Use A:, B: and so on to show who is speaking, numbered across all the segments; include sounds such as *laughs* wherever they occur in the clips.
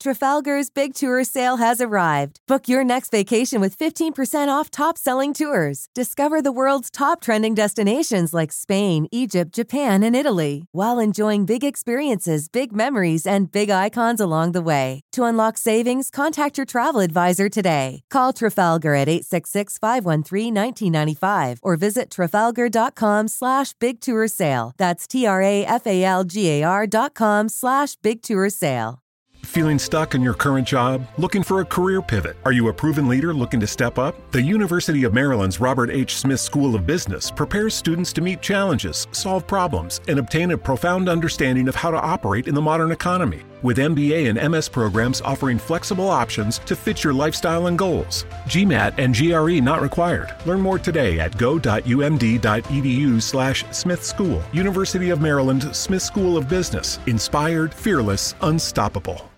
A: Trafalgar's Big Tour sale has arrived. Book your next vacation with 15% off top selling tours. Discover the world's top trending destinations like Spain, Egypt, Japan, and Italy, while enjoying big experiences, big memories, and big icons along the way. To unlock savings, contact your travel advisor today. Call Trafalgar at 866 513 1995 or visit trafalgar.com slash big tour sale. That's T R A F A L G A R dot com slash big tour sale.
B: Feeling stuck in your current job? Looking for a career pivot? Are you a proven leader looking to step up? The University of Maryland's Robert H. Smith School of Business prepares students to meet challenges, solve problems, and obtain a profound understanding of how to operate in the modern economy. With MBA and MS programs offering flexible options to fit your lifestyle and goals. GMAT and GRE not required. Learn more today at go.umd.edu slash Smith School. University of Maryland Smith School of Business. Inspired, fearless, unstoppable.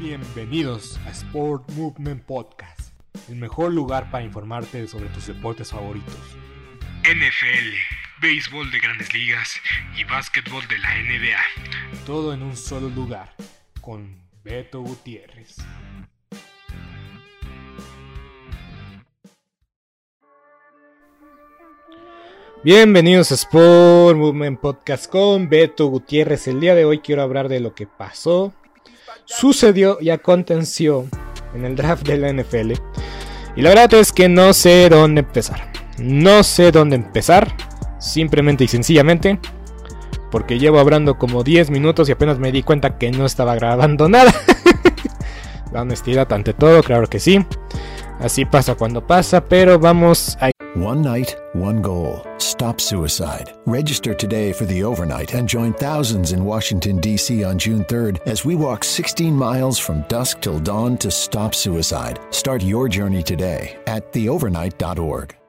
C: Bienvenidos a Sport Movement Podcast, el mejor lugar para informarte sobre tus deportes favoritos.
D: NFL, béisbol de grandes ligas y básquetbol de la NBA.
C: Todo en un solo lugar, con Beto Gutiérrez. Bienvenidos a Sport Movement Podcast con Beto Gutiérrez. El día de hoy quiero hablar de lo que pasó sucedió y aconteció en el draft de la NFL. Y la verdad es que no sé dónde empezar. No sé dónde empezar. Simplemente y sencillamente. Porque llevo hablando como 10 minutos y apenas me di cuenta que no estaba grabando nada. *laughs* la honestidad ante todo, claro que sí. Así pasa cuando pasa, pero vamos a...
E: One night, one goal. Stop suicide. Register today for the overnight and join thousands in Washington, D.C. on June 3rd as we walk 16 miles from dusk till dawn to stop suicide. Start your journey today at theovernight.org.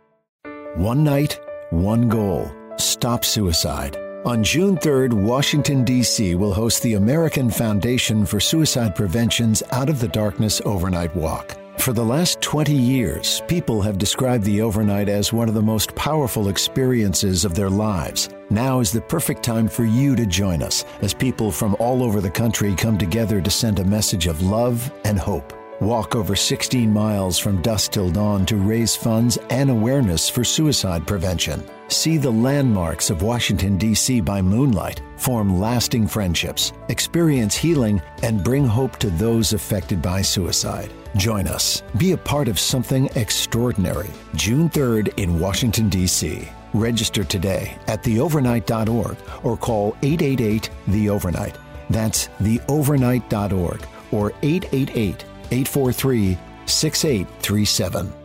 E: One night, one goal. Stop suicide. On June 3rd, Washington, D.C. will host the American Foundation for Suicide Prevention's Out of the Darkness Overnight Walk. For the last 20 years, people have described the overnight as one of the most powerful experiences of their lives. Now is the perfect time for you to join us as people from all over the country come together to send a message of love and hope. Walk over 16 miles from dusk till dawn to raise funds and awareness for suicide prevention. See the landmarks of Washington, D.C. by moonlight, form lasting friendships, experience healing, and bring hope to those affected by suicide. Join us. Be a part of something extraordinary. June 3rd in Washington, D.C. Register today at theovernight.org or call 888 The Overnight. That's theovernight.org or 888 843 6837.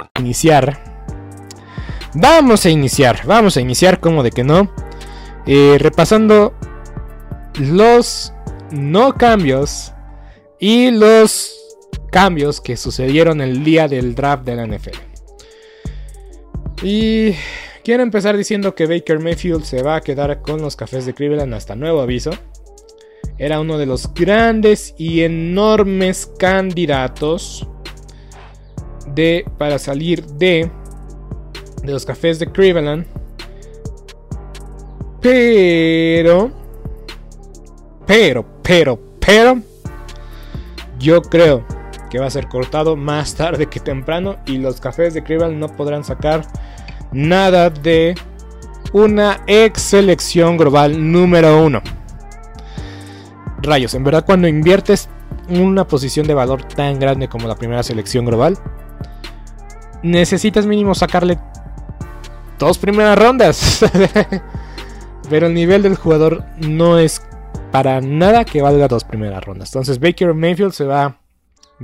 C: iniciar. Vamos a iniciar, vamos a iniciar como de que no. Eh, repasando los no cambios y los cambios que sucedieron el día del draft de la NFL. Y quiero empezar diciendo que Baker Mayfield se va a quedar con los cafés de Cleveland hasta nuevo aviso. Era uno de los grandes y enormes candidatos de para salir de de los cafés de Cleveland. Pero pero pero pero yo creo que va a ser cortado más tarde que temprano y los cafés de Cleveland no podrán sacar nada de una ex selección global número uno. Rayos, en verdad cuando inviertes una posición de valor tan grande como la primera selección global, necesitas mínimo sacarle dos primeras rondas. *laughs* Pero el nivel del jugador no es para nada que valga dos primeras rondas. Entonces Baker Mayfield se va,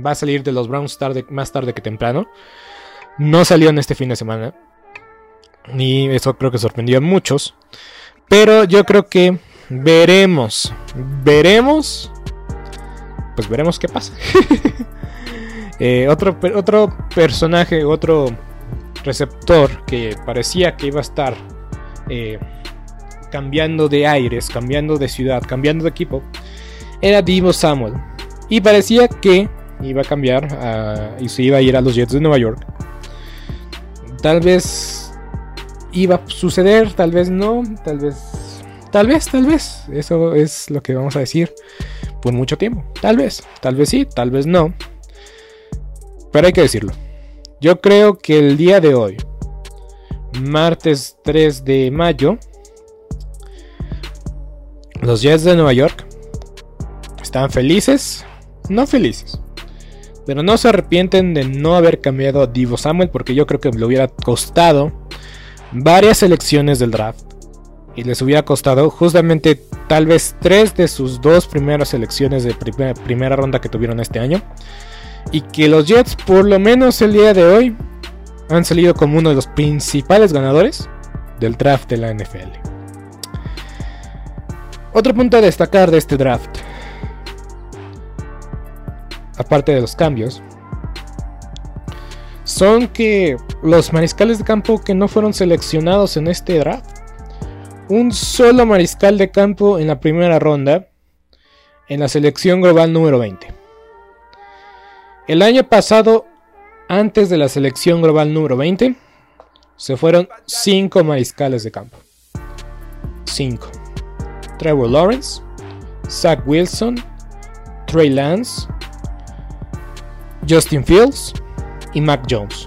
C: va a salir de los Browns más tarde que temprano. No salió en este fin de semana. Y eso creo que sorprendió a muchos. Pero yo creo que veremos, veremos, pues veremos qué pasa. *laughs* Eh, otro, otro personaje, otro receptor que parecía que iba a estar eh, cambiando de aires, cambiando de ciudad, cambiando de equipo, era Divo Samuel. Y parecía que iba a cambiar y se iba a ir a los Jets de Nueva York. Tal vez iba a suceder, tal vez no, tal vez, tal vez, tal vez. Eso es lo que vamos a decir por mucho tiempo. Tal vez, tal vez sí, tal vez no. Pero hay que decirlo. Yo creo que el día de hoy, martes 3 de mayo, los Jets de Nueva York están felices, no felices, pero no se arrepienten de no haber cambiado a Divo Samuel porque yo creo que le hubiera costado varias selecciones del draft y les hubiera costado justamente tal vez tres de sus dos primeras selecciones de primera ronda que tuvieron este año y que los Jets por lo menos el día de hoy han salido como uno de los principales ganadores del draft de la NFL. Otro punto a destacar de este draft, aparte de los cambios, son que los mariscales de campo que no fueron seleccionados en este draft, un solo mariscal de campo en la primera ronda, en la selección global número 20. El año pasado, antes de la selección global número 20, se fueron 5 mariscales de campo. 5. Trevor Lawrence, Zach Wilson, Trey Lance, Justin Fields y Mac Jones.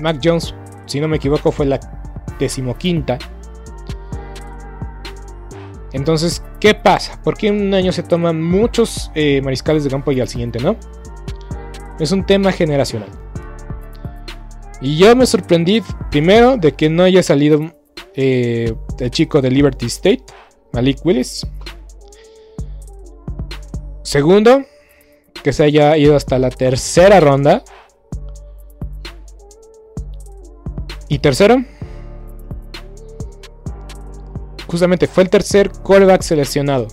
C: Mac Jones, si no me equivoco, fue la decimoquinta. Entonces, ¿qué pasa? ¿Por qué en un año se toman muchos eh, mariscales de campo y al siguiente no? Es un tema generacional. Y yo me sorprendí primero de que no haya salido eh, el chico de Liberty State, Malik Willis. Segundo, que se haya ido hasta la tercera ronda Y tercero, justamente fue el tercer callback seleccionado.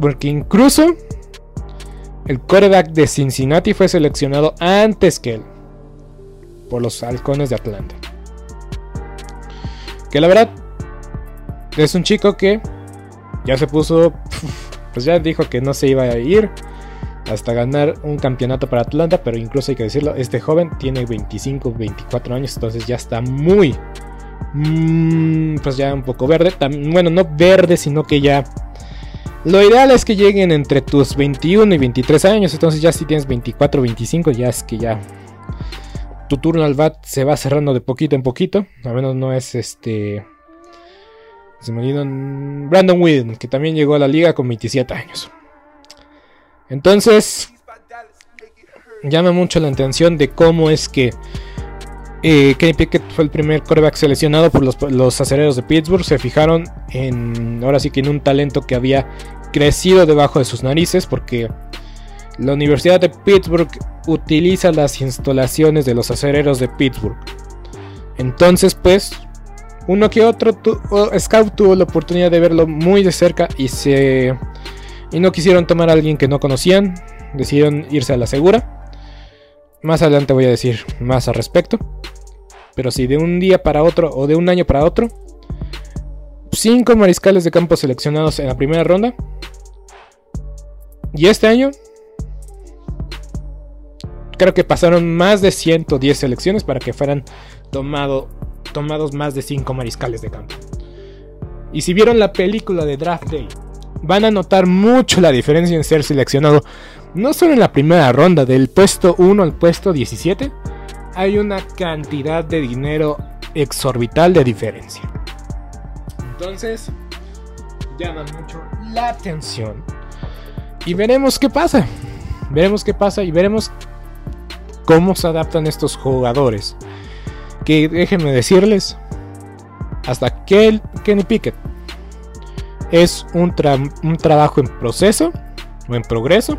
C: Porque incluso el quarterback de Cincinnati fue seleccionado antes que él. Por los halcones de Atlanta. Que la verdad es un chico que ya se puso... *laughs* Pues ya dijo que no se iba a ir hasta ganar un campeonato para Atlanta, pero incluso hay que decirlo, este joven tiene 25, 24 años, entonces ya está muy, mm, pues ya un poco verde, bueno, no verde, sino que ya... Lo ideal es que lleguen entre tus 21 y 23 años, entonces ya si tienes 24, 25, ya es que ya tu turno al bat se va cerrando de poquito en poquito, al menos no es este... Se me olvidó Brandon Whedon, que también llegó a la liga con 27 años. Entonces, llama mucho la atención de cómo es que eh, Kenny Pickett fue el primer quarterback seleccionado por los, los acereros de Pittsburgh. Se fijaron en, ahora sí que en un talento que había crecido debajo de sus narices porque la Universidad de Pittsburgh utiliza las instalaciones de los acereros de Pittsburgh. Entonces, pues, uno que otro Scout tuvo la oportunidad de verlo muy de cerca y se y no quisieron tomar a alguien que no conocían, decidieron irse a la segura. Más adelante voy a decir más al respecto. Pero si de un día para otro o de un año para otro, cinco mariscales de campo seleccionados en la primera ronda. Y este año creo que pasaron más de 110 selecciones para que fueran tomado, tomados más de 5 mariscales de campo. Y si vieron la película de Draft Day, van a notar mucho la diferencia en ser seleccionado no solo en la primera ronda, del puesto 1 al puesto 17, hay una cantidad de dinero exorbital de diferencia. Entonces, llama mucho la atención. Y veremos qué pasa. Veremos qué pasa y veremos cómo se adaptan estos jugadores. Que déjenme decirles, hasta que Kenny Pickett es un, un trabajo en proceso o en progreso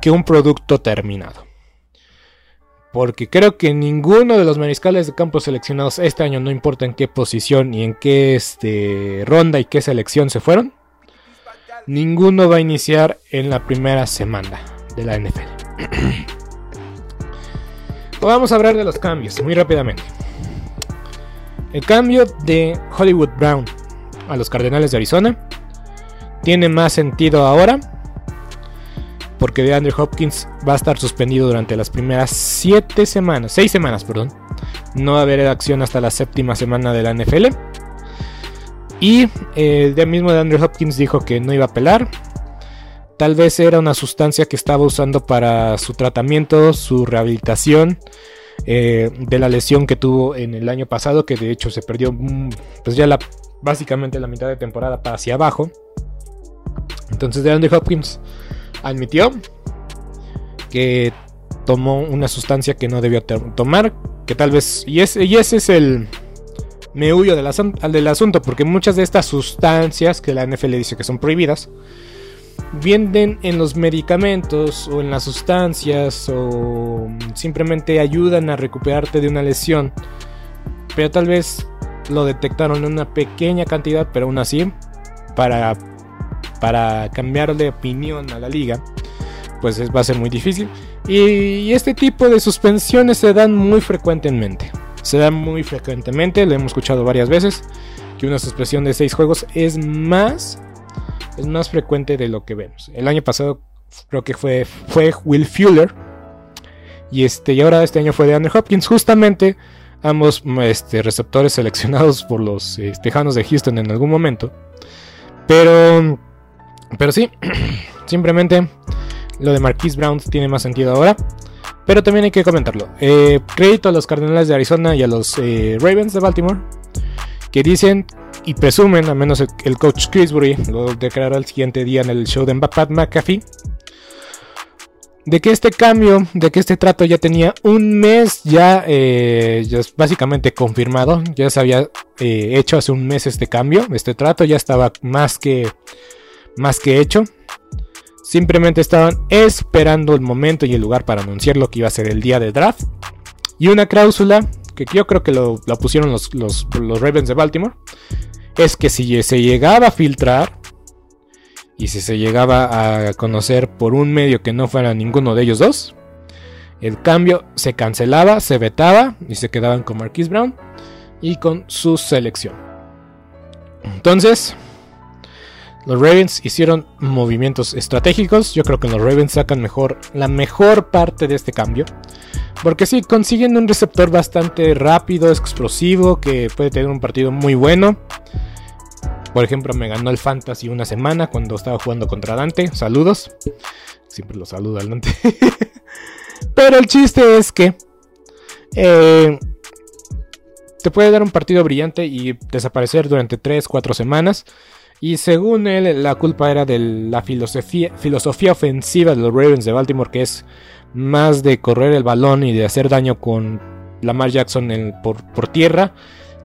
C: que un producto terminado. Porque creo que ninguno de los mariscales de campo seleccionados este año, no importa en qué posición y en qué este, ronda y qué selección se fueron, ninguno va a iniciar en la primera semana de la NFL. *clears throat* Vamos a hablar de los cambios muy rápidamente. El cambio de Hollywood Brown a los Cardenales de Arizona tiene más sentido ahora porque de Andrew Hopkins va a estar suspendido durante las primeras 7 semanas, 6 semanas, perdón. No va a haber acción hasta la séptima semana de la NFL. Y el eh, mismo de Andrew Hopkins dijo que no iba a pelar. Tal vez era una sustancia que estaba usando para su tratamiento, su rehabilitación eh, de la lesión que tuvo en el año pasado, que de hecho se perdió mm, pues ya la, básicamente la mitad de temporada para hacia abajo. Entonces de Andrew Hopkins admitió que tomó una sustancia que no debió tomar, que tal vez, y, ese, y ese es el meullo del, del asunto, porque muchas de estas sustancias que la NFL dice que son prohibidas, vienen en los medicamentos o en las sustancias o simplemente ayudan a recuperarte de una lesión, pero tal vez lo detectaron en una pequeña cantidad, pero aún así, para para cambiar de opinión a la liga, pues va a ser muy difícil. Y, este tipo de suspensiones se dan muy frecuentemente. Se dan muy frecuentemente, lo hemos escuchado varias veces, que una suspensión de 6 juegos es más, es más frecuente de lo que vemos. El año pasado creo que fue, fue Will Fuller. Y, este, y ahora este año fue de Andrew Hopkins. Justamente ambos este, receptores seleccionados por los eh, Tejanos de Houston en algún momento. Pero pero sí, *clears throat* simplemente lo de Marquise Brown tiene más sentido ahora. Pero también hay que comentarlo. Eh, crédito a los Cardenales de Arizona y a los eh, Ravens de Baltimore. Que dicen y presumen, al menos el, coach Chrisbury lo declaró el siguiente día en el show de Pat McAfee. De que este cambio, de que este trato ya tenía un mes ya, eh, ya básicamente confirmado. Ya se había hecho hace un mes este cambio. Este trato ya estaba más que, más que hecho. Simplemente estaban esperando el momento y el lugar para anunciar lo que iba a ser el día de draft. Y una cláusula que yo creo que lo, pusieron los, los, Ravens de Baltimore. Es que si se llegaba a filtrar y si se llegaba a conocer por un medio que no fuera ninguno de ellos dos, el cambio se cancelaba, se vetaba y se quedaban con Marquise Brown y con su selección. Entonces, los Ravens hicieron movimientos estratégicos. Yo creo que los Ravens sacan mejor la mejor parte de este cambio. Porque sí, consiguen un receptor bastante rápido, explosivo, que puede tener un partido muy bueno. Por ejemplo, me ganó el Fantasy una semana cuando estaba jugando contra Dante. Saludos. Siempre lo saludo al Dante. *laughs* Pero el chiste es que eh, te puede dar un partido brillante y desaparecer durante 3-4 semanas. Y según él, la culpa era de la filosofía, filosofía ofensiva de los Ravens de Baltimore, que es más de correr el balón y de hacer daño con Lamar Jackson por, por tierra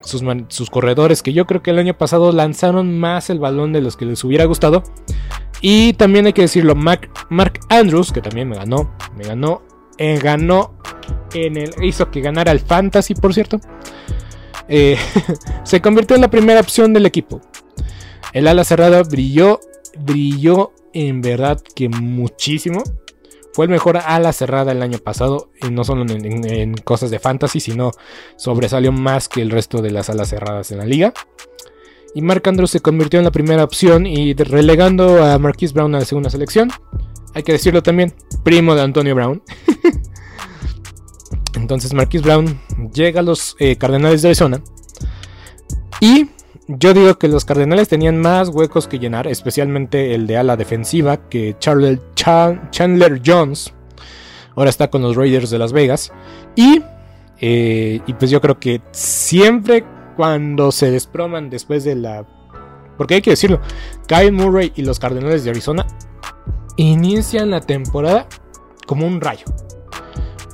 C: sus, corredores, que yo creo que el año pasado lanzaron más el balón de los que les hubiera gustado. Y también hay que decirlo, Mark, Andrews, que también me ganó, me ganó, eh, ganó en el, hizo que ganara el Fantasy, por cierto. Eh, *laughs* se convirtió en la primera opción del equipo. El ala cerrada brilló, brilló en verdad que muchísimo. Fue el mejor ala cerrada el año pasado, y no solo en, cosas de fantasy, sino sobresalió más que el resto de las alas cerradas en la liga. Y Mark Andrews se convirtió en la primera opción y relegando a Marquise Brown a la segunda selección. Hay que decirlo también, primo de Antonio Brown. *laughs* Entonces Marquise Brown llega a los eh, Cardenales de Arizona. Y yo digo que los Cardenales tenían más huecos que llenar, especialmente el de ala defensiva, que Chandler Jones ahora está con los Raiders de Las Vegas. Y, eh, y pues yo creo que siempre cuando se desproman después de la... Porque hay que decirlo, Kyle Murray y los Cardenales de Arizona inician la temporada como un rayo.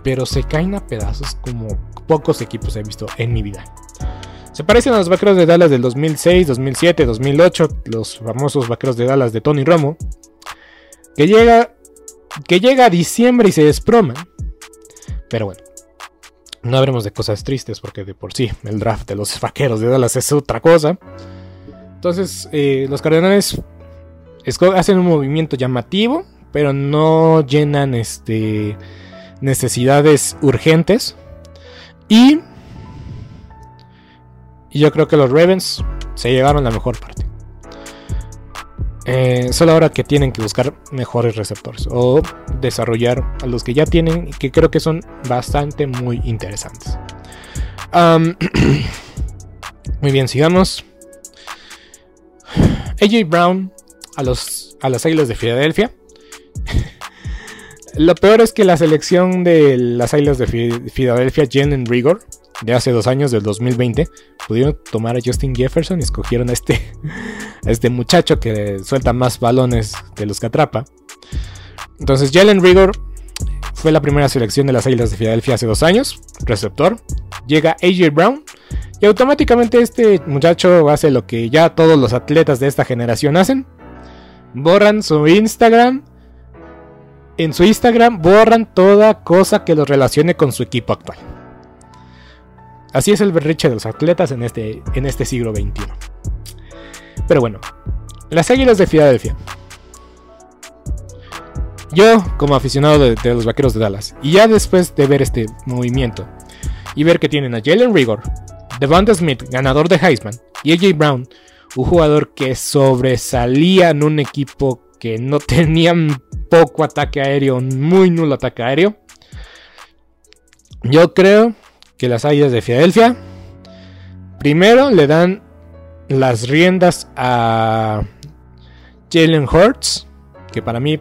C: Pero se caen a pedazos como pocos equipos he visto en mi vida. Se parecen a los vaqueros de Dallas del 2006, 2007, 2008, los famosos vaqueros de Dallas de Tony Romo, que llega, que llega a diciembre y se desproman. Pero bueno, no hablemos de cosas tristes porque de por sí el draft de los vaqueros de Dallas es otra cosa. Entonces, eh, los Cardenales hacen un movimiento llamativo, pero no llenan este, necesidades urgentes. Y y yo creo que los Ravens se llevaron la mejor parte. Eh, solo ahora que tienen que buscar mejores receptores o desarrollar a los que ya tienen que creo que son bastante muy interesantes. *clears throat* muy bien, sigamos. AJ Brown a, los, a las Águilas de Filadelfia. *laughs* Lo peor es que la selección de las Águilas de Filadelfia, Jalen Rigor, de hace dos años, del 2020, pudieron tomar a Justin Jefferson y escogieron a este, *laughs* este muchacho que suelta más balones de los que atrapa. Entonces, Jalen Rigor fue la primera selección de las Águilas de Filadelfia hace dos años, receptor. Llega AJ Brown y automáticamente este muchacho hace lo que ya todos los atletas de esta generación hacen. Borran su Instagram. En su Instagram borran toda cosa que los relacione con su equipo actual. Así es el berriche de los atletas en este, en este siglo XXI. Pero bueno, las Águilas de Filadelfia. Yo, como aficionado de, los Vaqueros de Dallas, y ya después de ver este movimiento y ver que tienen a Jalen Rigor, Devonta Smith, ganador de Heisman, y AJ Brown, un jugador que sobresalía en un equipo que no *laughs* tenía poco ataque aéreo, muy nulo ataque aéreo. Yo creo las Águilas de Filadelfia primero le dan las riendas a Jalen Hurts, que para mí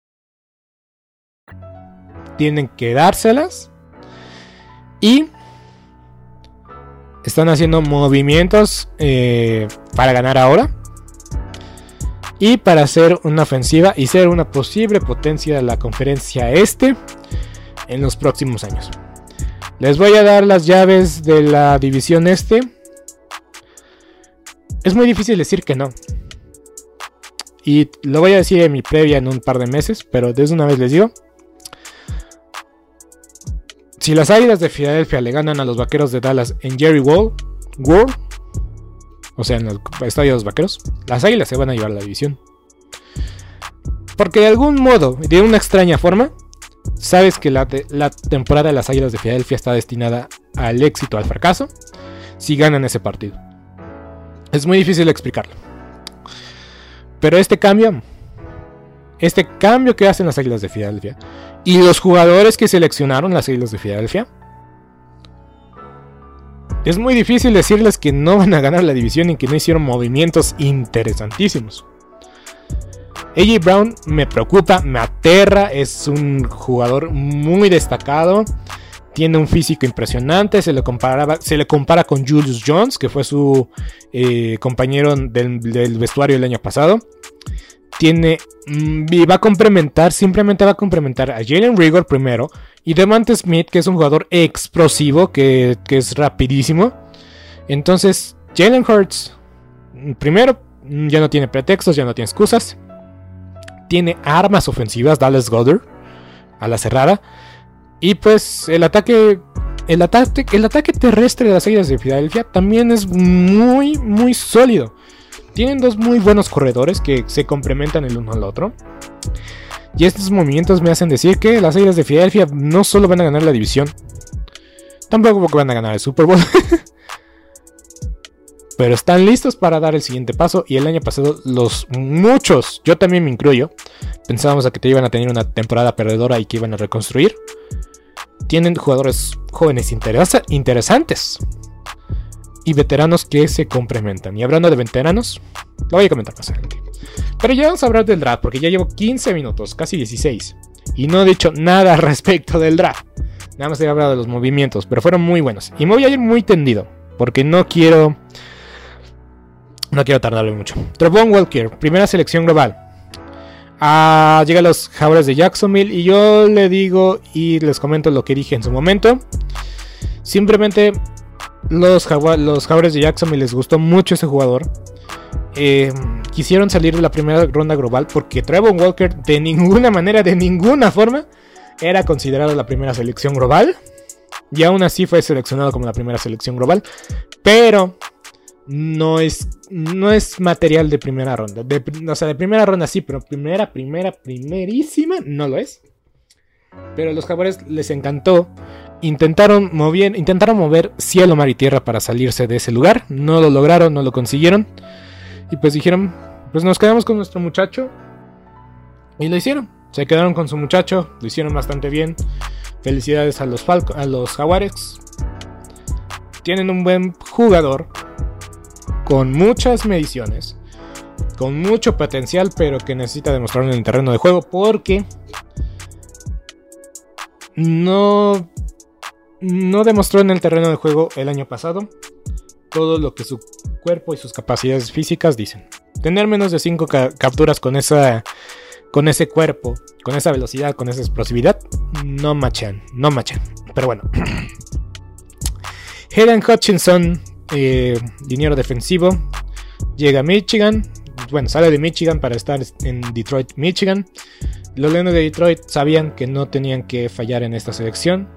C: Tienen que dárselas. Y están haciendo movimientos eh, para ganar ahora. Y para hacer una ofensiva y ser una posible potencia de la conferencia este en los próximos años. Les voy a dar las llaves de la división este. Es muy difícil decir que no. Y lo voy a decir en mi previa en un par de meses, pero desde una vez les digo. Si las Águilas de Filadelfia le ganan a los Vaqueros de Dallas en Jerry World, World o sea, en el estadio de los Vaqueros, las Águilas se van a llevar la división. Porque de algún modo, de una extraña forma, sabes que la, la temporada de las Águilas de Filadelfia está destinada al éxito, al fracaso, si ganan ese partido. Es muy difícil explicarlo. Pero este cambio, este cambio que hacen las Águilas de Filadelfia, y los jugadores que seleccionaron las Islas de Filadelfia. Es muy difícil decirles que no van a ganar la división y que no hicieron movimientos interesantísimos. AJ Brown me preocupa, me aterra, es un jugador muy destacado, tiene un físico impresionante, se le, se le compara con Julius Jones, que fue su eh, compañero del vestuario el año pasado tiene mm, y va a complementar, simplemente va a complementar a Jalen Rigor primero y Devante Smith, que es un jugador explosivo, que, es rapidísimo. Entonces, Jalen Hurts, mm, primero, mm, ya no tiene pretextos, ya no tiene excusas. Tiene armas ofensivas, Dallas Goddard, a la cerrada. Y pues el ataque, el ataque, el ataque terrestre de las Águilas de Filadelfia también es muy, muy sólido. Tienen dos muy buenos corredores que se complementan el uno al otro. Y estos movimientos me hacen decir que las Águilas de Filadelfia no solo van a ganar la división, tampoco van a ganar el Super Bowl. *laughs* Pero están listos para dar el siguiente paso. Y el año pasado, los muchos, yo también me incluyo, pensábamos que te iban a tener una temporada perdedora y que iban a reconstruir. Tienen jugadores jóvenes interesantes y veteranos que se complementan. Y hablando de veteranos, lo voy a comentar más adelante. Pero ya vamos a hablar del draft, porque ya llevo 15 minutos, casi 16. Y no he dicho nada *laughs* respecto del draft. Nada más he hablado de los movimientos, pero fueron muy buenos. Y me voy a ir muy tendido, porque no quiero. No quiero tardarle mucho. Trevon Walker, primera selección global. Ah, llega a los Jaguars de Jacksonville y yo le digo y les comento lo que dije en su momento. Simplemente los, los Jaguars de les gustó mucho ese jugador. Eh, quisieron salir de la primera ronda global porque Trevon Walker de ninguna *laughs* manera, de ninguna forma, era considerado la primera selección global. Y aún así fue seleccionado como la primera selección global. Pero no es, no es material de primera ronda. o sea, de primera ronda sí, pero primera, primera, primerísima no lo es. Pero a los jaguares les encantó. Intentaron mover, intentaron mover cielo, mar y tierra para salirse de ese lugar. No lo lograron, no lo consiguieron. Y pues dijeron, pues nos quedamos con nuestro muchacho. Y lo hicieron. Se quedaron con su muchacho, lo hicieron bastante bien. Felicidades a los, a los Jaguares. Tienen un buen jugador con muchas mediciones, con mucho potencial, pero que necesita demostrarlo en el terreno de juego porque no, no demostró en el terreno de juego el año pasado todo lo que su cuerpo y sus capacidades físicas dicen. Tener menos de 5 capturas con, esa, con ese cuerpo, con esa velocidad, con esa explosividad, no machan, no machan. Pero bueno. *clears throat* Hayden Hutchinson, eh, dinero defensivo, llega a Michigan. Bueno, sale de Michigan para estar en Detroit, Michigan. Los Leones de Detroit sabían que no tenían que fallar en esta selección.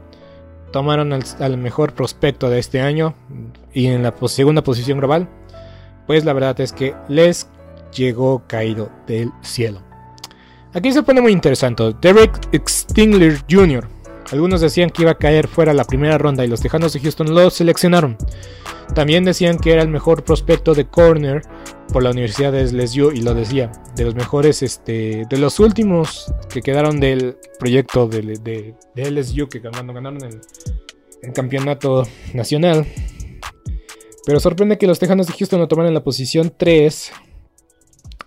C: Tomaron al, mejor prospecto de este año y en la segunda posición global. Pues la verdad es que les llegó caído del cielo. Aquí se pone muy interesante. Derek Stingler Jr. Algunos decían que iba a caer fuera la primera ronda y los Tejanos de Houston lo seleccionaron. También decían que era el mejor prospecto de corner por la Universidad de LSU y lo decía, de los mejores, este, de los últimos que quedaron del proyecto de, LSU que ganaron, ganaron el, el, campeonato nacional. Pero sorprende que los Tejanos de Houston lo tomaran en la posición 3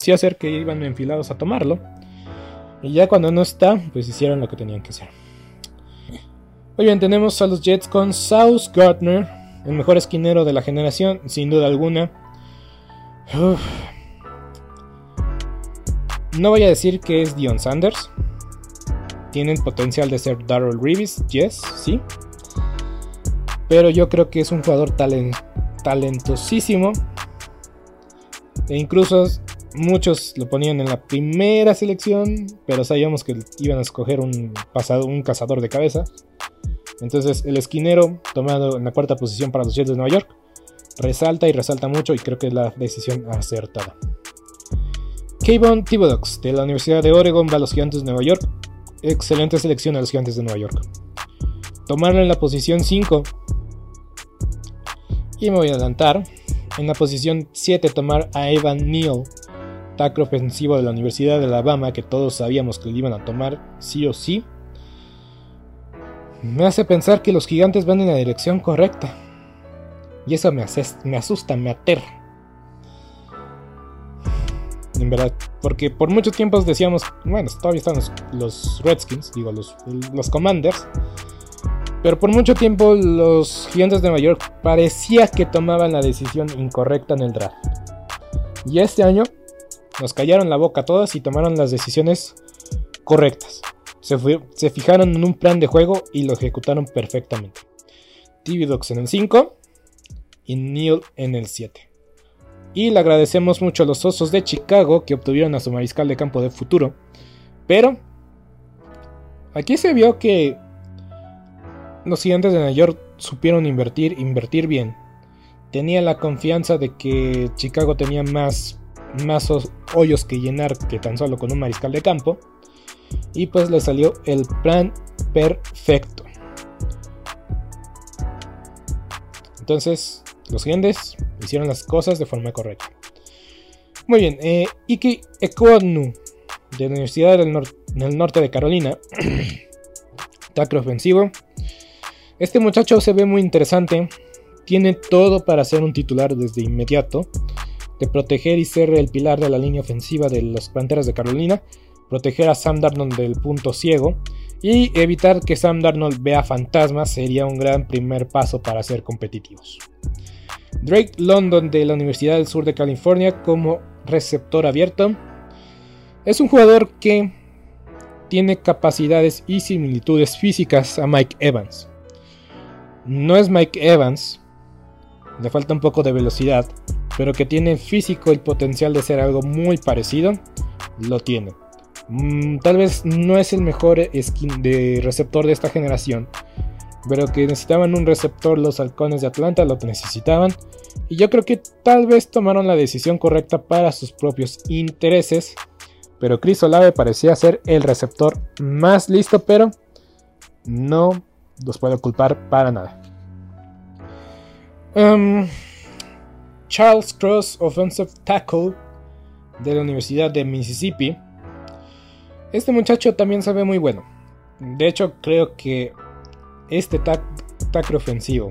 C: sí hacer que iban enfilados a tomarlo. Y ya cuando no está, pues hicieron lo que tenían que hacer. Muy bien, tenemos a los Jets con South Gardner, el mejor esquinero de la generación, sin duda alguna. No voy a decir que es Dion Sanders. Tienen potencial de ser Darrell Reeves, yes, sí. Pero yo creo que es un jugador talentosísimo. E incluso muchos lo ponían en la primera selección, pero sabíamos que iban a escoger un, pasado, un cazador de cabeza. Entonces el esquinero, tomado en la cuarta posición para los Jets de Nueva York, resalta y resalta mucho y creo que es la decisión acertada. Kayvon Thibodeaux de la Universidad de Oregon va a los Gigantes de Nueva York. Excelente selección a los Gigantes de Nueva York. Tomarlo en la posición 5. Y me voy a adelantar. En la posición 7 tomar a Evan Neal, tackle ofensivo de la Universidad de Alabama, que todos sabíamos que lo iban a tomar sí o sí. Me hace pensar que los gigantes van en la dirección correcta. Y eso me, me asusta, me aterra. En verdad, porque por mucho tiempo decíamos, bueno, todavía están los, Redskins, digo, los, los Commanders. Pero por mucho tiempo los gigantes de Nueva York parecía que tomaban la decisión incorrecta en el draft. Y este año nos callaron la boca todas y tomaron las decisiones correctas. Se, fijaron en un plan de juego y lo ejecutaron perfectamente. Dogs en el 5 y Neil en el 7. Y le agradecemos mucho a los Osos de Chicago que obtuvieron a su mariscal de campo de futuro. Pero aquí se vio que los gigantes de Nueva York supieron invertir, invertir bien. Tenía la confianza de que Chicago tenía más, más hoyos que llenar que tan solo con un mariscal de campo. Y pues le salió el plan perfecto. Entonces, los gigantes hicieron las cosas de forma correcta. Muy bien, eh, Iki Ekwonu, de la Universidad del, del Norte de Carolina, *clears throat* tackle ofensivo, este muchacho se ve muy interesante, tiene todo para ser un titular desde inmediato, de proteger y ser el pilar de la línea ofensiva de los Panteras de Carolina, proteger a Sam Darnold del punto ciego y evitar que Sam Darnold vea fantasmas sería un gran primer paso para ser competitivos. Drake London de la Universidad del Sur de California como receptor abierto es un jugador que tiene capacidades y similitudes físicas a Mike Evans. No es Mike Evans, le falta un poco de velocidad, pero que tiene físico el potencial de ser algo muy parecido, lo tiene. Mm, tal vez no es el mejor skin de receptor de esta generación, pero que necesitaban un receptor los halcones de Atlanta, lo necesitaban, y yo creo que tal vez tomaron la decisión correcta para sus propios intereses, pero Chris Olave parecía ser el receptor más listo, pero no los puedo culpar para nada. Um, Charles Cross, offensive tackle de la Universidad de Mississippi. Este muchacho también se ve muy bueno. De hecho, creo que este tackle ofensivo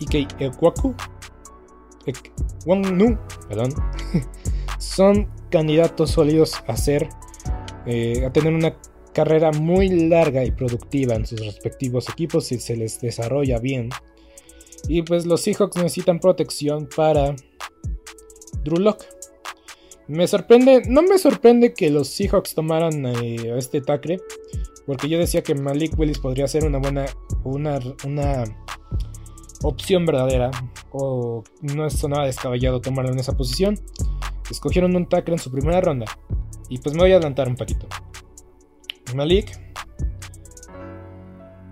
C: Ike Ekwaku, Ekwanu, perdón, *laughs* son candidatos sólidos a ser, eh, a tener una carrera muy larga y productiva en sus respectivos equipos si se les desarrolla bien. Y pues los Seahawks necesitan protección para Drew Lock. Me sorprende, no me sorprende que los Seahawks tomaran eh, este tackle, porque yo decía que Malik Willis podría ser una buena, una, una opción verdadera, o no es nada descabellado tomarlo en esa posición. Escogieron un tackle en su primera ronda. Y pues me voy a adelantar un poquito. Malik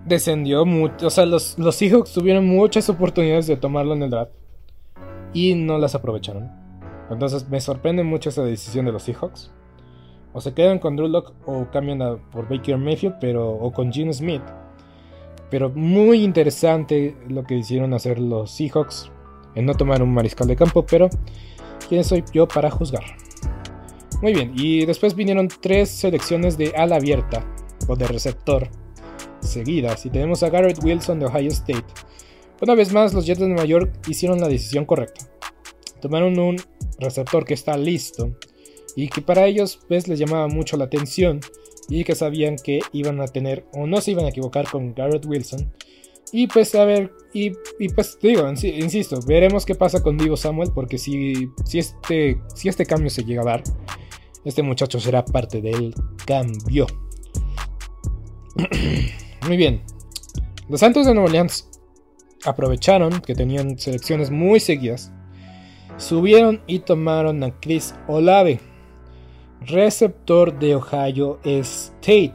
C: descendió mucho. O sea, los, los Seahawks tuvieron muchas oportunidades de tomarlo en el draft y no las aprovecharon. Entonces me sorprende mucho esa decisión de los Seahawks. O se quedan con Drew Lock o cambian por Baker Mayfield, pero o con Gene Smith. Pero muy interesante lo que hicieron hacer los Seahawks en no tomar un mariscal de campo, pero ¿quién soy yo para juzgar? Muy bien, y después vinieron tres selecciones de ala abierta o de receptor seguidas. Y tenemos a Garrett Wilson de Ohio State. Una vez más, los Jets de Nueva York hicieron la decisión correcta. Tomaron un receptor que está listo y que para ellos pues, les llamaba mucho la atención y que sabían que iban a tener o no se iban a equivocar con Garrett Wilson. Y pues a ver, y, pues digo, insisto, veremos qué pasa con Divo Samuel porque si, si, este, si este cambio se llega a dar, este muchacho será parte del cambio. *clears throat* Muy bien. Los Santos de Nueva Orleans aprovecharon que tenían selecciones muy seguidas. Subieron y tomaron a Chris Olave, receptor de Ohio State.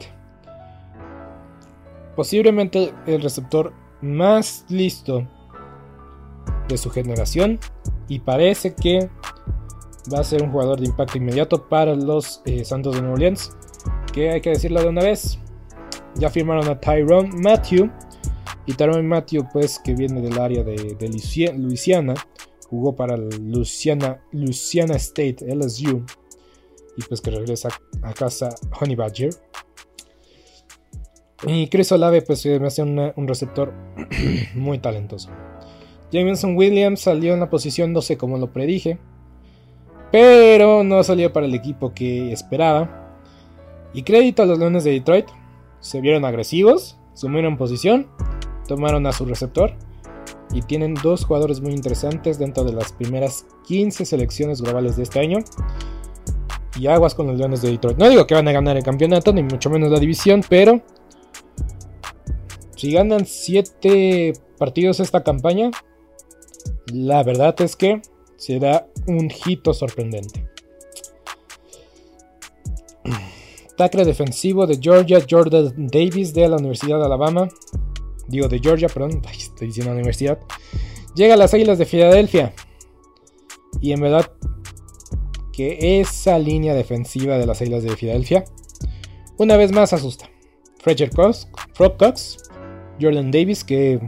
C: Posiblemente el receptor más listo de su generación y parece que va a ser un jugador de impacto inmediato para los eh, Santos de Nueva Orleans. Que hay que decirlo de una vez, ya firmaron a Tyrone Matthew. Y Tyrone Matthew, pues, que viene del área de, Louisiana, jugó para Louisiana, Louisiana State, LSU. Pues que regresa a casa Honey Badger. Y Chris Olave, pues, me hace un receptor *clears throat* muy talentoso. Jameson Williams salió en la posición 12 como lo predije. Pero no salió para el equipo que esperaba. Y crédito a los Leones de Detroit se vieron agresivos, sumieron posición, tomaron a su receptor y tienen dos jugadores muy interesantes dentro de las primeras 15 selecciones globales de este año. Y aguas con los Leones de Detroit. No digo que van a ganar el campeonato, ni mucho menos la división, pero si ganan 7 partidos esta campaña, la verdad es que será un hito sorprendente. *clears throat* Tacre defensivo de Georgia, Jordan Davis de la Universidad de Alabama. Digo de Georgia, perdón, estoy diciendo universidad. Llega a las Águilas de Filadelfia. Y en verdad que esa línea defensiva de las Águilas de Filadelfia una vez más asusta. Fletcher Cox, Cox, Jordan Davis que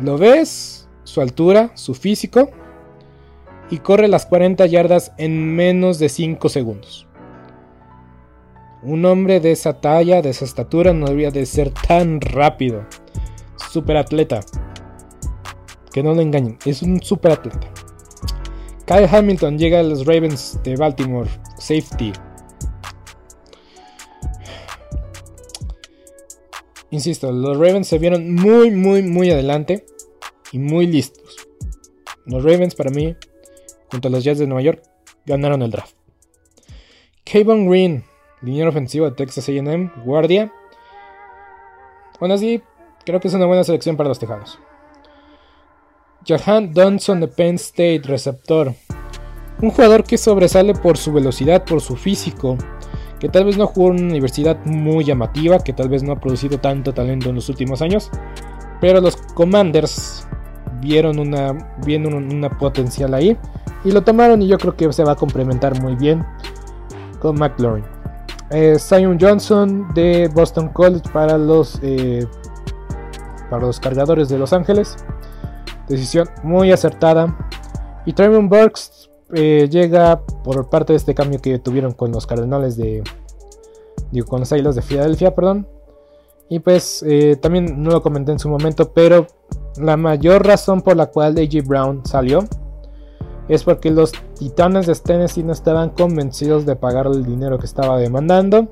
C: lo ves, su altura, su físico y corre las 40 yardas en menos de 5 segundos. Un hombre de esa talla, de esa estatura, no debería de ser tan rápido. Super atleta. Que no lo engañen, es un super atleta. Kyle Hamilton llega a los Ravens de Baltimore, safety. Insisto, los Ravens se vieron muy, muy, muy adelante y muy listos. Los Ravens para mí, junto a los Jets de Nueva York, ganaron el draft. Kayvon Green línea ofensiva de Texas AM, guardia. Aún así, creo que es una buena selección para los Tejanos. Jahan Dunson de Penn State, receptor. Un jugador que sobresale por su velocidad, por su físico, que tal vez no jugó en una universidad muy llamativa, que tal vez no ha producido tanto talento en los últimos años, pero los Commanders vieron una, vieron una potencial ahí y lo tomaron y yo creo que se va a complementar muy bien con McLaurin. Eh, Johnson de Boston College para los, eh, para los cargadores de Los Ángeles. Decisión muy acertada. Y Trayvon Burks eh, llega por parte de este cambio que tuvieron con los Cardenales de. Con los Águilas de Filadelfia, perdón. Y pues también no lo comenté en su momento, pero la mayor razón por la cual AJ Brown salió es porque los titanes de Tennessee no estaban convencidos de pagar el dinero que estaba demandando.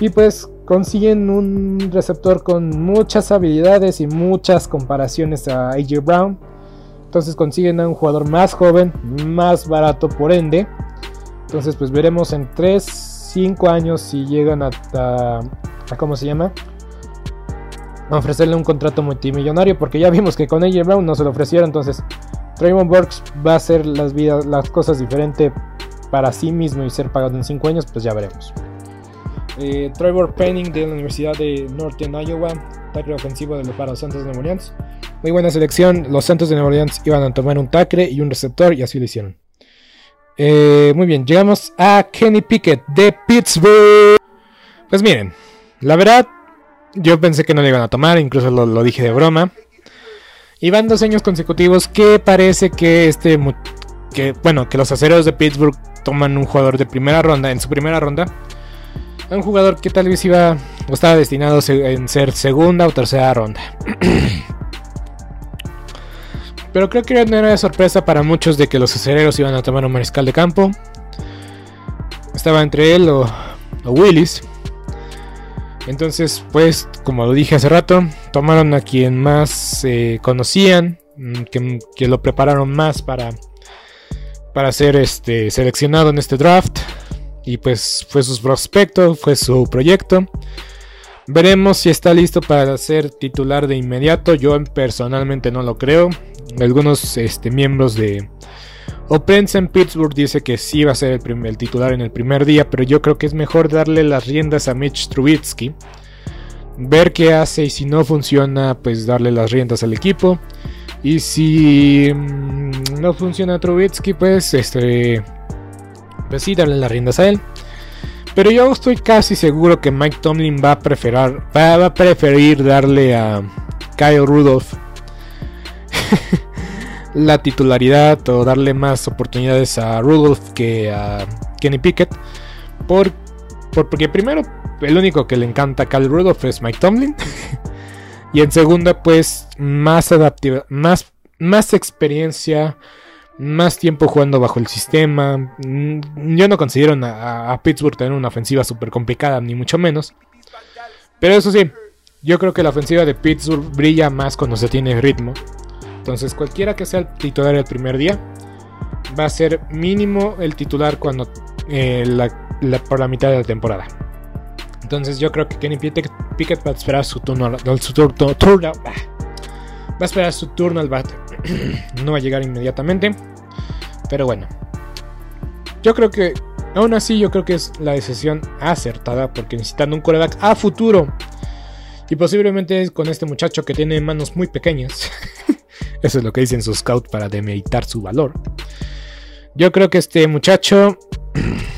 C: Y pues consiguen un receptor con muchas habilidades y muchas comparaciones a AJ Brown. Entonces consiguen a un jugador más joven, más barato por ende. Entonces pues veremos en 3, 5 años si llegan a, ¿cómo se llama? A ofrecerle un contrato multimillonario porque ya vimos que con AJ Brown no se lo ofrecieron. Entonces Raymond Burks va a hacer las, vidas, las cosas diferente para sí mismo y ser pagado en 5 años, pues ya veremos. Eh, Trevor Penning de la Universidad de Northern Iowa, tackle ofensivo de los, para los Santos de Nueva Orleans. Muy buena selección. Los Santos de Nueva Orleans iban a tomar un tackle y un receptor y así lo hicieron. Eh, muy bien, llegamos a Kenny Pickett de Pittsburgh. Pues miren, la verdad, yo pensé que no le iban a tomar, incluso lo, dije de broma. Y van dos años consecutivos que parece que este que bueno que los aceros de Pittsburgh toman un jugador de primera ronda en su primera ronda un jugador que tal vez iba o estaba destinado en ser segunda o tercera ronda. *clears throat* Pero creo que no era de sorpresa para muchos de que los acereros iban a tomar un mariscal de campo. Estaba entre él o, Willis. Entonces pues como lo dije hace rato tomaron a quien más eh, conocían mm, que, que lo prepararon más para para ser este, seleccionado en este draft. Y pues fue su prospecto, fue su proyecto. Veremos si está listo para ser titular de inmediato. Yo personalmente no lo creo. Algunos este, miembros de o prensa en Pittsburgh dice que sí va a ser el, titular en el primer día, pero yo creo que es mejor darle las riendas a Mitch Trubisky. Ver qué hace y si no funciona, pues darle las riendas al equipo. Y si mm, no funciona Trubitsky, pues este. Pues sí, darle las riendas a él. Pero yo estoy casi seguro que Mike Tomlin va a preferir, darle a Kyle Rudolph *laughs* la titularidad o darle más oportunidades a Rudolph que a Kenny Pickett. Por, porque primero, el único que le encanta a Kyle Rudolph es Mike Tomlin. *laughs* Y en segunda, pues más adaptiva, más, más experiencia, más tiempo jugando bajo el sistema. Mm, yo no considero a, Pittsburgh tener una ofensiva súper complicada, ni mucho menos. Pero eso sí, yo creo que la ofensiva de Pittsburgh brilla más cuando se tiene ritmo. Entonces cualquiera que sea el titular el primer día, va a ser mínimo el titular cuando eh, por la mitad de la temporada. Entonces yo creo que Kenny Pickett, va a esperar su turno, su turno, va a esperar su turno al bate. *clears throat* no va a llegar inmediatamente. Pero bueno. Yo creo que aún así yo creo que es la decisión acertada porque necesitan un coreback a futuro. Y posiblemente con este muchacho que tiene manos muy pequeñas. *laughs* Eso es lo que dicen sus scouts para demeritar su valor. Yo creo que este muchacho *clears throat*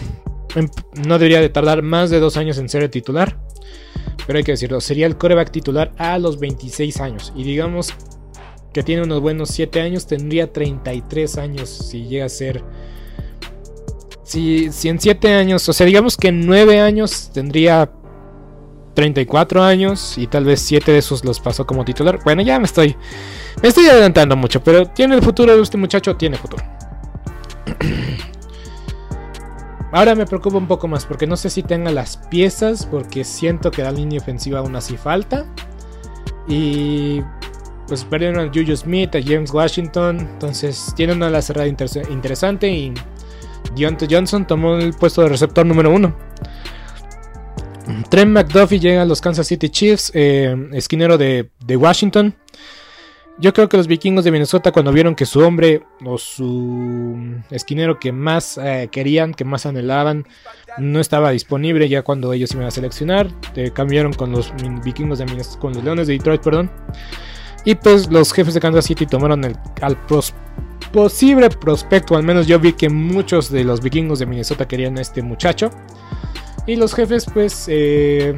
C: Em, no debería de tardar más de dos años en ser el titular. Pero hay que decirlo, sería el coreback titular a los 26 años. Y digamos que tiene unos buenos 7 años, tendría 33 años si llega a ser... Si, en 7 años, o sea, digamos que en 9 años tendría 34 años y tal vez 7 de esos los pasó como titular. Bueno, ya me estoy me estoy adelantando mucho, pero tiene el futuro de este muchacho, tiene futuro. *clears throat* Ahora me preocupa un poco más porque no sé si tenga las piezas porque siento que la línea ofensiva aún así falta. Y pues perdieron a Juju Smith, a James Washington. Entonces tiene una la cerrada interesante y Deontay Johnson tomó el puesto de receptor número uno. Trent McDuffie llega a los Kansas City Chiefs, eh, esquinero de Washington. Yo creo que los vikingos de Minnesota cuando vieron que su hombre o su esquinero que más eh, querían, que más anhelaban, no estaba disponible ya cuando ellos iban a seleccionar, eh, cambiaron con los vikingos de Minnesota, con los leones de Detroit, perdón. Y pues los jefes de Kansas City tomaron el, al posible prospecto, al menos yo vi que muchos de los vikingos de Minnesota querían a este muchacho. Y los jefes pues, eh,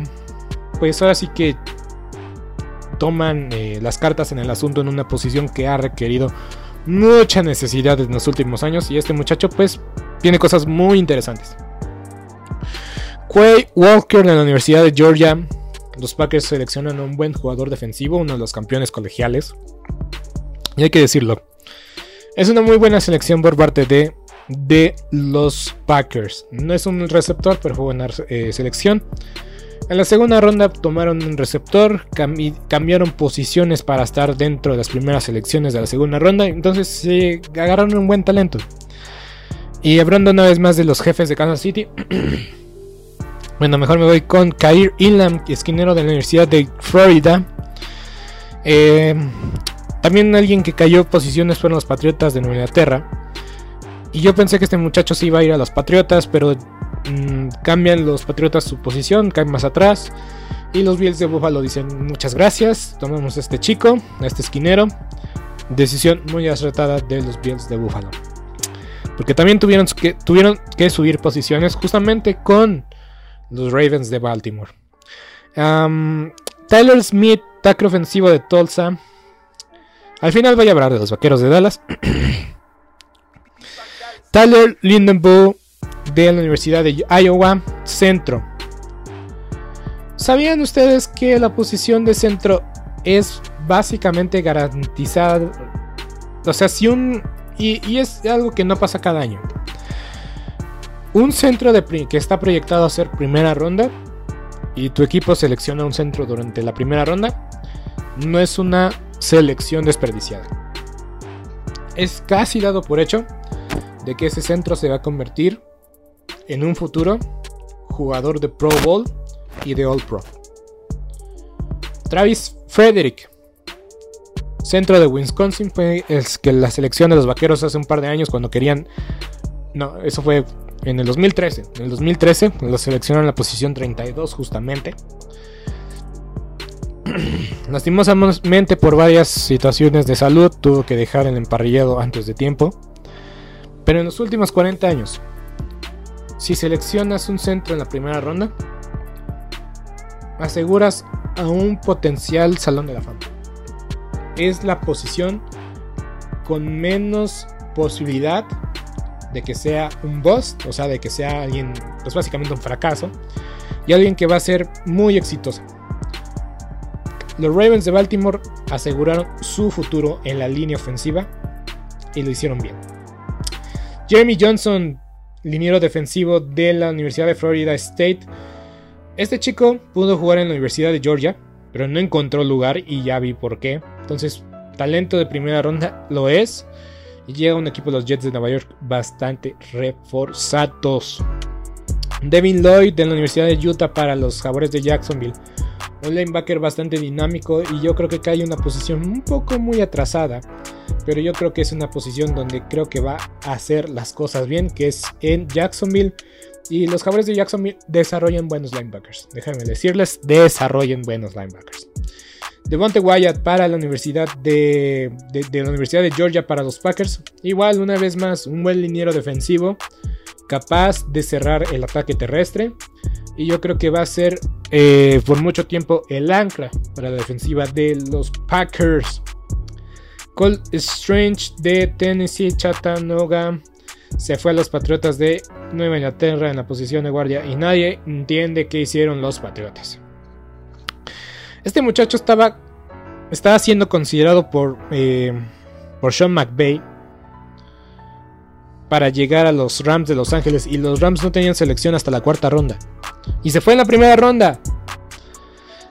C: pues ahora sí que toman eh, las cartas en el asunto en una posición que ha requerido mucha necesidad en los últimos años y este muchacho pues tiene cosas muy interesantes. Quay Walker de la Universidad de Georgia. Los Packers seleccionan a un buen jugador defensivo, uno de los campeones colegiales. Y hay que decirlo. Es una muy buena selección por parte de, de los Packers. No es un receptor, pero fue buena eh, selección. En la segunda ronda tomaron un receptor, cambiaron posiciones para estar dentro de las primeras selecciones de la segunda ronda, entonces se agarraron un buen talento. Y hablando una vez más de los jefes de Kansas City, *clears throat* bueno, mejor me voy con Kair Inlam, esquinero de la Universidad de Florida. Eh, también alguien que cayó posiciones fueron los Patriotas de Nueva Inglaterra. Y yo pensé que este muchacho sí iba a ir a los Patriotas, pero mm, cambian los Patriotas su posición, caen más atrás. Y los Bills de Buffalo dicen muchas gracias, tomamos a este chico, a este esquinero. Decisión muy acertada de los Bills de Buffalo. Porque también tuvieron que, tuvieron que subir posiciones justamente con los Ravens de Baltimore. Tyler Smith, tackle ofensivo de Tulsa. Al final voy a hablar de los vaqueros de Dallas. *coughs* Tyler Lindenbow de la Universidad de Iowa, centro. ¿Sabían ustedes que la posición de centro es básicamente garantizada? O sea, si un. Y, es algo que no pasa cada año. Un centro de, que está proyectado a ser primera ronda y tu equipo selecciona un centro durante la primera ronda, no es una selección desperdiciada. Es casi dado por hecho de que ese centro se va a convertir en un futuro jugador de Pro Bowl y de All Pro. Travis Frederick, centro de Wisconsin, fue el que la selección de los vaqueros hace un par de años cuando querían. No, eso fue en el 2013. En el 2013 lo seleccionaron en la posición 32 justamente. *clears throat* Lastimosamente por varias situaciones de salud tuvo que dejar el emparrillado antes de tiempo. Pero en los últimos 40 años, si seleccionas un centro en la primera ronda, aseguras a un potencial salón de la fama. Es la posición con menos posibilidad de que sea un bust, o sea, de que sea alguien, pues básicamente un fracaso, y alguien que va a ser muy exitoso. Los Ravens de Baltimore aseguraron su futuro en la línea ofensiva y lo hicieron bien. Jeremy Johnson, liniero defensivo de la Universidad de Florida State. Este chico pudo jugar en la Universidad de Georgia, pero no encontró lugar y ya vi por qué. Entonces, talento de primera ronda lo es. Y llega un equipo de los Jets de Nueva York bastante reforzados. Devin Lloyd de la Universidad de Utah para los Jaguares de Jacksonville. Un linebacker bastante dinámico y yo creo que cae en una posición un poco muy atrasada. Pero yo creo que es una posición donde creo que va a hacer las cosas bien, que es en Jacksonville. Y los Jaguares de Jacksonville desarrollan buenos linebackers. Déjenme decirles, desarrollen buenos linebackers. Devonte Wyatt para la Universidad de, la Universidad de Georgia para los Packers. Igual, una vez más, un buen liniero defensivo capaz de cerrar el ataque terrestre. Y yo creo que va a ser eh, por mucho tiempo el ancla para la defensiva de los Packers. Cole Strange de Tennessee Chattanooga se fue a los Patriotas de Nueva Inglaterra en la posición de guardia y nadie entiende qué hicieron los Patriotas. Este muchacho estaba, estaba siendo considerado por, eh, por Sean McVay para llegar a los Rams de Los Ángeles y los Rams no tenían selección hasta la cuarta ronda. Y se fue en la primera ronda.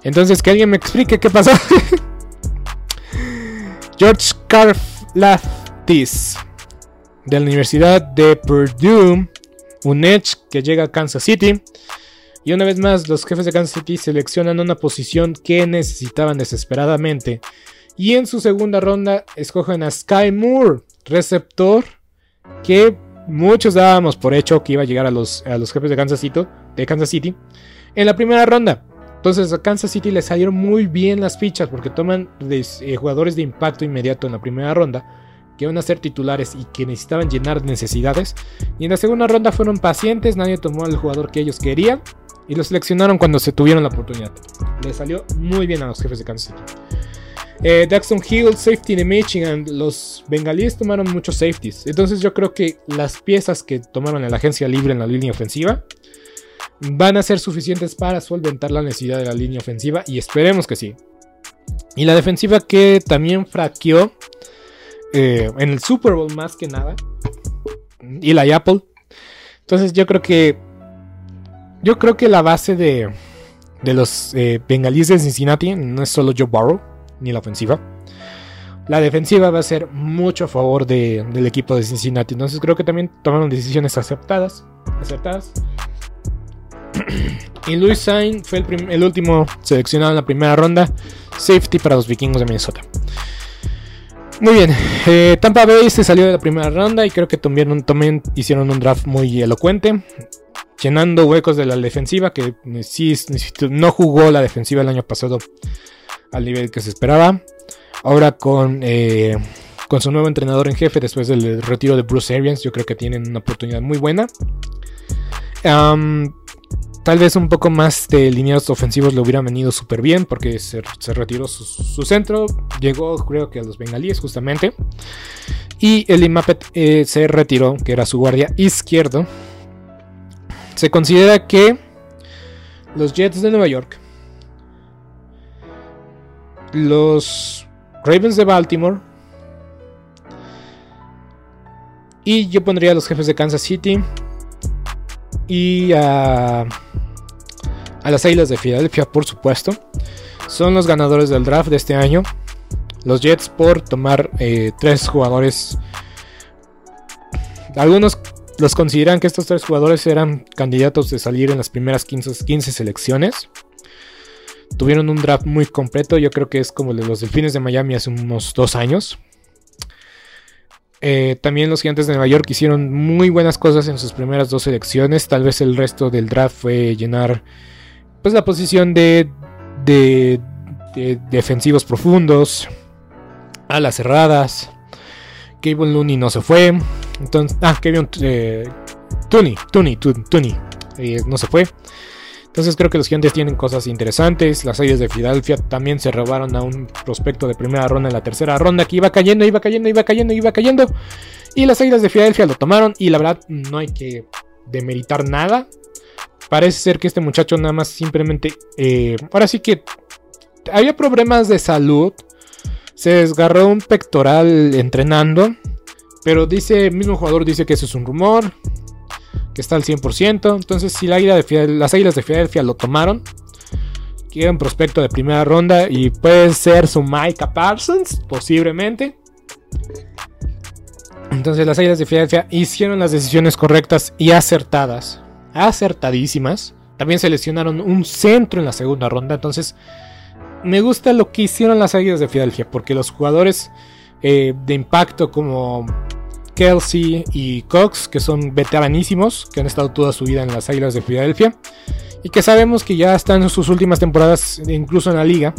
C: Entonces que alguien me explique qué pasó. *laughs* George Karlaftis de la Universidad de Purdue, un Edge que llega a Kansas City. Y una vez más, los jefes de Kansas City seleccionan una posición que necesitaban desesperadamente. Y en su segunda ronda escogen a Sky Moore, receptor que muchos dábamos por hecho que iba a llegar a los, a los jefes de Kansas, City, de Kansas City en la primera ronda. Entonces a Kansas City le salieron muy bien las fichas porque toman eh, jugadores de impacto inmediato en la primera ronda que van a ser titulares y que necesitaban llenar necesidades. Y en la segunda ronda fueron pacientes, nadie tomó al jugador que ellos querían y lo seleccionaron cuando se tuvieron la oportunidad. Le salió muy bien a los jefes de Kansas City. Eh, Daxton Hill, safety de Michigan. Los bengalíes tomaron muchos safeties. Entonces yo creo que las piezas que tomaron en la agencia libre en la línea ofensiva van a ser suficientes para solventar la necesidad de la línea ofensiva. Y esperemos que sí. Y la defensiva que también fraqueó eh, en el Super Bowl más que nada. Y la Apple. Entonces yo creo que... Yo creo que la base de, de los eh, bengalíes de Cincinnati no es solo Joe Burrow ni la ofensiva. La defensiva va a ser mucho a favor del equipo de Cincinnati. Entonces creo que también tomaron decisiones aceptadas, acertadas. Y Louis Sain fue el, último seleccionado en la primera ronda. Safety para los vikingos de Minnesota. Muy bien, eh, Tampa Bay se salió de la primera ronda y creo que también, hicieron un draft muy elocuente. llenando huecos de la defensiva, que sí no jugó la defensiva el año pasado al nivel que se esperaba. Ahora eh, con su nuevo entrenador en jefe, después del retiro de Bruce Arians, yo creo que tienen una oportunidad muy buena. Tal vez un poco más de lineados ofensivos le hubieran venido súper bien porque se, retiró su, centro. Llegó creo que a los bengalíes justamente. Y el Imapet eh, se retiró, que era su guardia izquierdo. Se considera que los Jets de Nueva York, los Ravens de Baltimore y yo pondría a los jefes de Kansas City y a, a las Águilas de Filadelfia, por supuesto. Son los ganadores del draft de este año. Los Jets por tomar eh, tres jugadores. Algunos los consideran que estos tres jugadores eran candidatos de salir en las primeras 15, 15 selecciones. Tuvieron un draft muy completo, yo creo que es como de los Delfines de Miami hace unos dos años. Eh, también los Gigantes de Nueva York hicieron muy buenas cosas en sus primeras dos selecciones. Tal vez el resto del draft fue llenar pues, la posición de, de, defensivos profundos, alas cerradas. Kevin Looney no se fue. Entonces, ah, Kevin eh, Tuni, Tuni, eh, no se fue. Entonces creo que los gigantes tienen cosas interesantes. Las Águilas de Filadelfia también se robaron a un prospecto de primera ronda en la tercera ronda que iba cayendo, iba cayendo, iba cayendo, iba cayendo. Y las Águilas de Filadelfia lo tomaron y la verdad no hay que demeritar nada. Parece ser que este muchacho nada más simplemente... Eh, ahora sí que había problemas de salud se desgarró un pectoral entrenando. Pero dice, el mismo jugador dice que eso es un rumor. Que está al 100%. Entonces, si las águilas de Filadelfia lo tomaron. Quieren prospecto de primera ronda. Y puede ser su Micah Parsons. Posiblemente. Entonces, las águilas de Filadelfia hicieron las decisiones correctas y acertadas. Acertadísimas. También seleccionaron un centro en la segunda ronda. Entonces, me gusta lo que hicieron las Águilas de Filadelfia, porque los jugadores eh, de impacto como Kelsey y Cox, que son veteranísimos, que han estado toda su vida en las Águilas de Filadelfia, y que sabemos que ya están en sus últimas temporadas, incluso en la liga,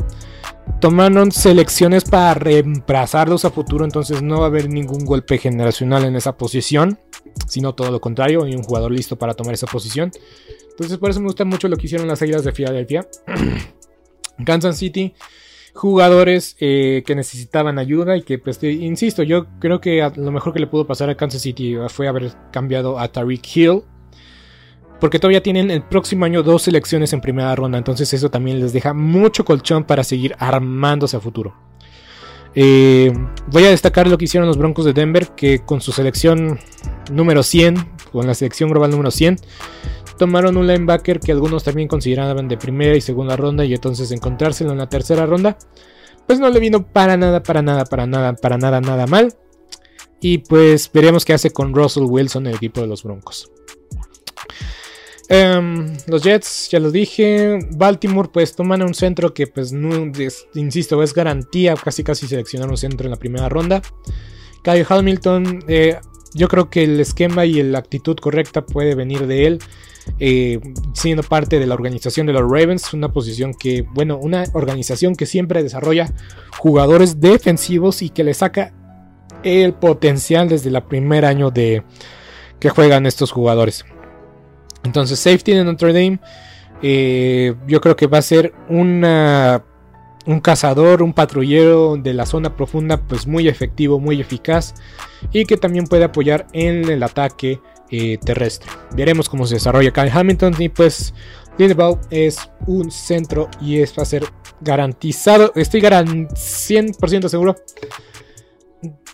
C: tomaron selecciones para reemplazarlos a futuro, entonces no va a haber ningún golpe generacional en esa posición, sino todo lo contrario, hay un jugador listo para tomar esa posición. Entonces por eso me gusta mucho lo que hicieron las Águilas de Filadelfia. *clears throat* Kansas City, jugadores eh, que necesitaban ayuda y que, pues, insisto, yo creo que lo mejor que le pudo pasar a Kansas City fue haber cambiado a Tariq Hill. Porque todavía tienen el próximo año dos selecciones en primera ronda. Entonces eso también les deja mucho colchón para seguir armándose a futuro. Eh, voy a destacar lo que hicieron los Broncos de Denver. Que con su selección número 100. Con la selección global número 100 tomaron un linebacker que algunos también consideraban de primera y segunda ronda y entonces encontrárselo en la tercera ronda, pues no le vino para nada, para nada, para nada, para nada, nada mal. Y pues veremos qué hace con Russell Wilson, el equipo de los Broncos. Em, los Jets, ya lo dije. Baltimore, pues toman un centro que, pues, no, insisto, es garantía casi casi seleccionar un centro en la primera ronda. Kyle Hamilton, eh, yo creo que el esquema y la actitud correcta puede venir de él. Eh, siendo parte de la organización de los Ravens, una posición que, bueno, una organización que siempre desarrolla jugadores defensivos y que le saca el potencial desde el primer año de que juegan estos jugadores. Entonces, safety de Notre Dame, eh, yo creo que va a ser un cazador, un patrullero de la zona profunda, pues muy efectivo, muy eficaz y que también puede apoyar en el ataque eh, terrestre. Veremos cómo se desarrolla acá en Hamilton y pues Lindebaugh es un centro y es va a ser garantizado, estoy 100% seguro.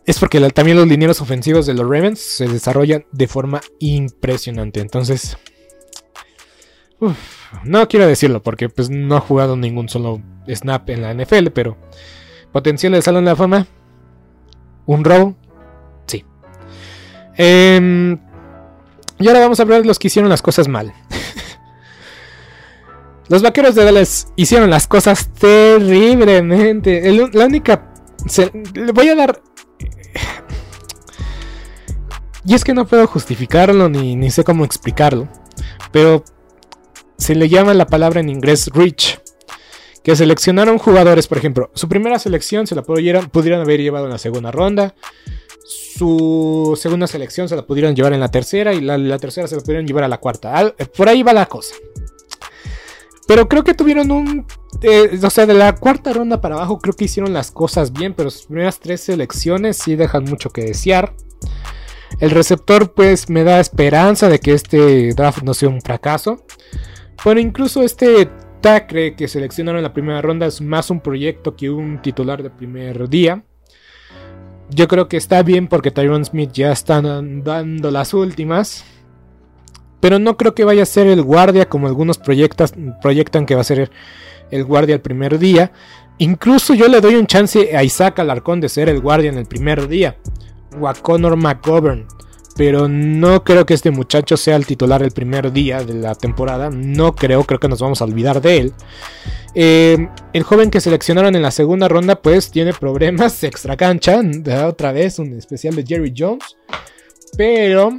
C: Es porque también los linieros ofensivos de los Ravens se desarrollan de forma impresionante. Entonces, no quiero decirlo porque pues no ha jugado ningún solo snap en la NFL, pero potencial de salón de la fama, un robo, sí. Eh, y ahora vamos a hablar de los que hicieron las cosas mal. *laughs* los vaqueros de Dallas hicieron las cosas terriblemente. la única. le voy a dar. Y es que no puedo justificarlo ni, ni sé cómo explicarlo. pero se le llama la palabra en inglés reach. Que seleccionaron jugadores, por ejemplo, su primera selección se la pudieran, pudieran haber llevado en la segunda ronda. Su segunda selección se la pudieran llevar en la tercera y la, tercera se la pudieran llevar a la cuarta. por ahí va la cosa. Pero creo que tuvieron un... Eh, o sea, de la cuarta ronda para abajo creo que hicieron las cosas bien, pero sus primeras tres selecciones sí dejan mucho que desear. El receptor pues me da esperanza de que este draft no sea un fracaso. Pero incluso este Tacre que seleccionaron en la primera ronda es más un proyecto que un titular de primer día. Yo creo que está bien porque Tyron Smith ya está dando las últimas. Pero no creo que vaya a ser el guardia como algunos proyectan que va a ser el guardia el primer día. Incluso yo le doy un chance a Isaac Alarcón de ser el guardia en el primer día. O a Connor McGovern pero no creo que este muchacho sea el titular el primer día de la temporada. No creo, creo que nos vamos a olvidar de él. Eh, el joven que seleccionaron en la segunda ronda, pues tiene problemas extra cancha. Otra vez, un especial de Jerry Jones. Pero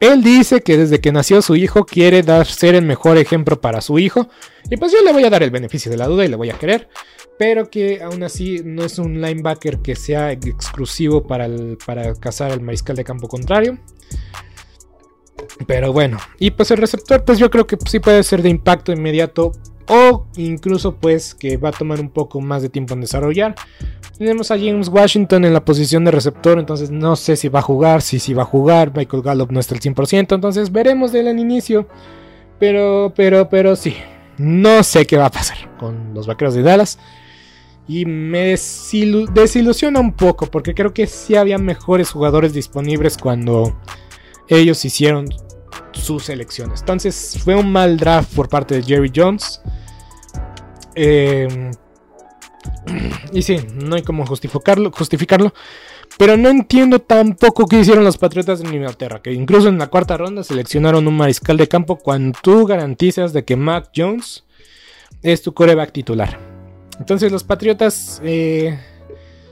C: él dice que desde que nació su hijo quiere dar ser el mejor ejemplo para su hijo. Y pues yo le voy a dar el beneficio de la duda y le voy a querer pero que aún así no es un linebacker que sea exclusivo para, para cazar al mariscal de campo contrario. Pero bueno, y pues el receptor, pues yo creo que sí puede ser de impacto inmediato o incluso pues que va a tomar un poco más de tiempo en desarrollar. Tenemos a James Washington en la posición de receptor, entonces no sé si va a jugar, si sí va a jugar, Michael Gallup no está al 100%, entonces veremos de él en inicio. Pero, pero, pero sí, no sé qué va a pasar con los vaqueros de Dallas. Y me desilusiona un poco porque creo que sí había mejores jugadores disponibles cuando ellos hicieron sus elecciones. Entonces fue un mal draft por parte de Jerry Jones. Em, *clears throat* y sí, no hay como justificarlo, justificarlo. Pero no entiendo tampoco qué hicieron los Patriotas de Inglaterra. Que incluso en la cuarta ronda seleccionaron un mariscal de campo cuando tú garantizas de que Mac Jones es tu coreback titular. Entonces los Patriotas, eh,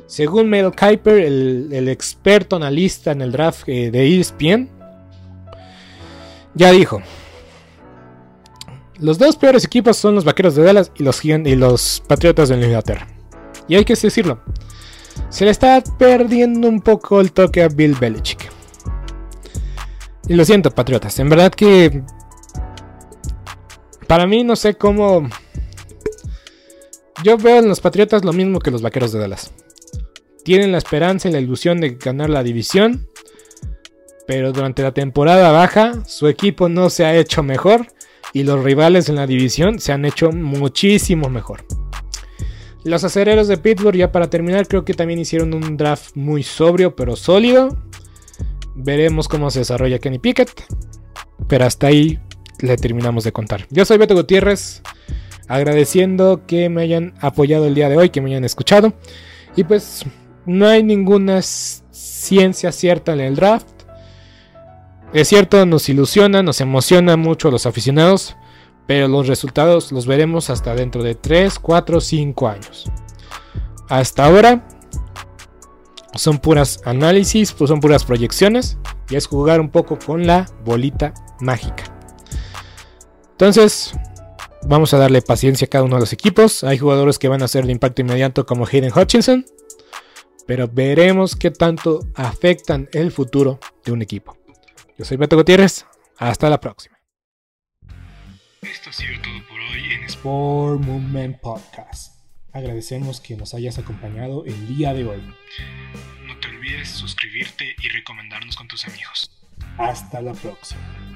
C: según Mel Kiper, el, experto analista en el draft eh, de ESPN, ya dijo, los dos peores equipos son los Vaqueros de Dallas y los, y los Patriotas de Inglaterra. Y hay que decirlo, se le está perdiendo un poco el toque a Bill Belichick. Y lo siento, Patriotas, en verdad que... Para mí no sé cómo yo veo en los Patriotas lo mismo que los Vaqueros de Dallas. Tienen la esperanza y la ilusión de ganar la división, pero durante la temporada baja su equipo no se ha hecho mejor y los rivales en la división se han hecho muchísimo mejor. Los acereros de Pittsburgh, ya para terminar, creo que también hicieron un draft muy sobrio pero sólido. Veremos cómo se desarrolla Kenny Pickett. Pero hasta ahí le terminamos de contar. Yo soy Beto Gutiérrez agradeciendo que me hayan apoyado el día de hoy, que me hayan escuchado. Y pues no hay ninguna ciencia cierta en el draft. Es cierto, nos ilusiona, nos emociona mucho a los aficionados, pero los resultados los veremos hasta dentro de 3, 4, 5 años. Hasta ahora son puras análisis, pues son puras proyecciones y es jugar un poco con la bolita mágica. Entonces, Vamos a darle paciencia a cada uno de los equipos. Hay jugadores que van a ser de impacto inmediato como Hayden Hutchinson. Pero veremos qué tanto afectan el futuro de un equipo. Yo soy Beto Gutiérrez. Hasta la próxima.
D: Esto ha sido todo por hoy en
C: Sport Movement Podcast. Agradecemos que nos hayas acompañado el día de hoy.
D: No te olvides suscribirte y recomendarnos con tus amigos.
C: Hasta la próxima.